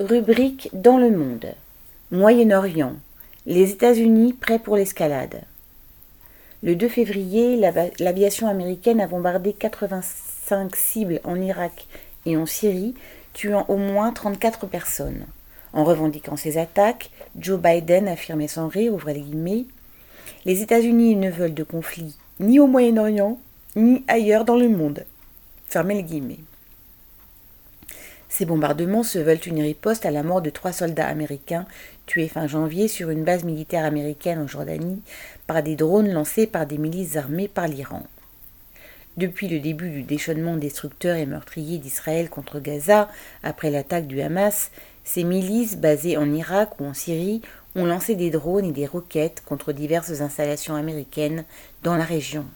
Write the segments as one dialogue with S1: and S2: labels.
S1: Rubrique dans le monde. Moyen-Orient. Les États-Unis prêts pour l'escalade. Le 2 février, l'aviation américaine a bombardé 85 cibles en Irak et en Syrie, tuant au moins 34 personnes. En revendiquant ces attaques, Joe Biden affirmait sans rire, ouvrez les guillemets, les États-Unis ne veulent de conflit ni au Moyen-Orient, ni ailleurs dans le monde. Fermez les guillemets. Ces bombardements se veulent une riposte à la mort de trois soldats américains tués fin janvier sur une base militaire américaine en Jordanie par des drones lancés par des milices armées par l'Iran. Depuis le début du déchaînement destructeur et meurtrier d'Israël contre Gaza, après l'attaque du Hamas, ces milices basées en Irak ou en Syrie ont lancé des drones et des roquettes contre diverses installations américaines dans la région.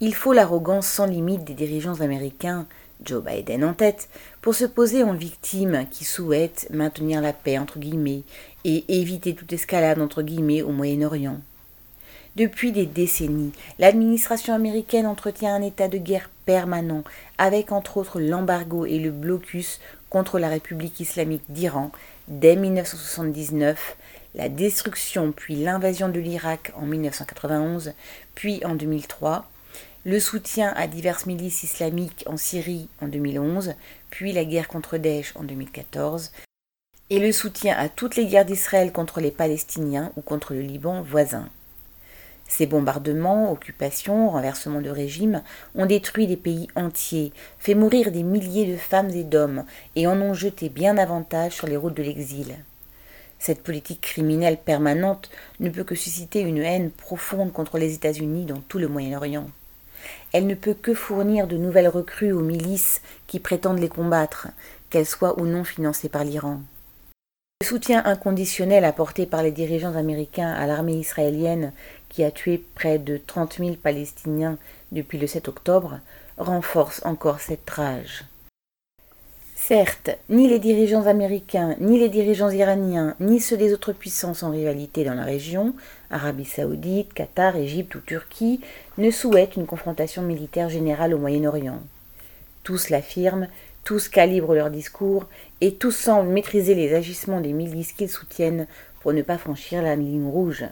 S1: Il faut l'arrogance sans limite des dirigeants américains Joe Biden en tête, pour se poser en victime qui souhaite maintenir la paix entre guillemets et éviter toute escalade entre guillemets au Moyen-Orient. Depuis des décennies, l'administration américaine entretient un état de guerre permanent, avec entre autres l'embargo et le blocus contre la République islamique d'Iran dès 1979, la destruction puis l'invasion de l'Irak en 1991, puis en 2003, le soutien à diverses milices islamiques en Syrie en 2011, puis la guerre contre Daesh en 2014, et le soutien à toutes les guerres d'Israël contre les Palestiniens ou contre le Liban voisin. Ces bombardements, occupations, renversements de régime ont détruit des pays entiers, fait mourir des milliers de femmes et d'hommes, et en ont jeté bien davantage sur les routes de l'exil. Cette politique criminelle permanente ne peut que susciter une haine profonde contre les États-Unis dans tout le Moyen-Orient elle ne peut que fournir de nouvelles recrues aux milices qui prétendent les combattre, qu'elles soient ou non financées par l'Iran. Le soutien inconditionnel apporté par les dirigeants américains à l'armée israélienne, qui a tué près de 30 000 Palestiniens depuis le 7 octobre, renforce encore cette rage. Certes, ni les dirigeants américains, ni les dirigeants iraniens, ni ceux des autres puissances en rivalité dans la région, Arabie saoudite, Qatar, Égypte ou Turquie, ne souhaitent une confrontation militaire générale au Moyen-Orient. Tous l'affirment, tous calibrent leurs discours, et tous semblent maîtriser les agissements des milices qu'ils soutiennent pour ne pas franchir la ligne rouge.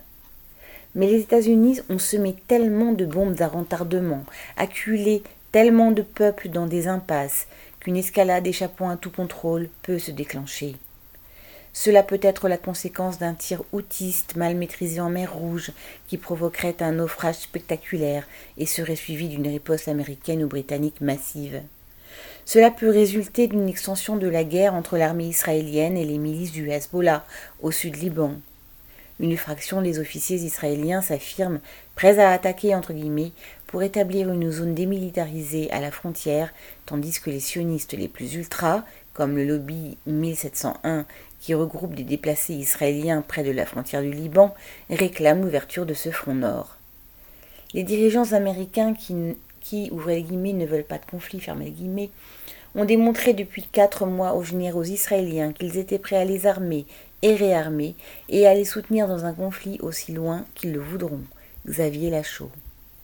S1: Mais les États-Unis ont semé tellement de bombes à retardement, acculé tellement de peuples dans des impasses, qu'une escalade échappant à tout contrôle peut se déclencher. Cela peut être la conséquence d'un tir autiste mal maîtrisé en mer Rouge qui provoquerait un naufrage spectaculaire et serait suivi d'une riposte américaine ou britannique massive. Cela peut résulter d'une extension de la guerre entre l'armée israélienne et les milices du Hezbollah au sud Liban. Une fraction des officiers israéliens s'affirme prêts à attaquer entre guillemets pour établir une zone démilitarisée à la frontière, tandis que les sionistes les plus ultras, comme le lobby 1701 qui regroupe des déplacés israéliens près de la frontière du Liban, réclament l'ouverture de ce front nord. Les dirigeants américains qui, qui les guillemets, ne veulent pas de conflit, fermez les guillemets, ont démontré depuis quatre mois aux généraux israéliens qu'ils étaient prêts à les armer et réarmer et à les soutenir dans un conflit aussi loin qu'ils le voudront. Xavier Lachaud.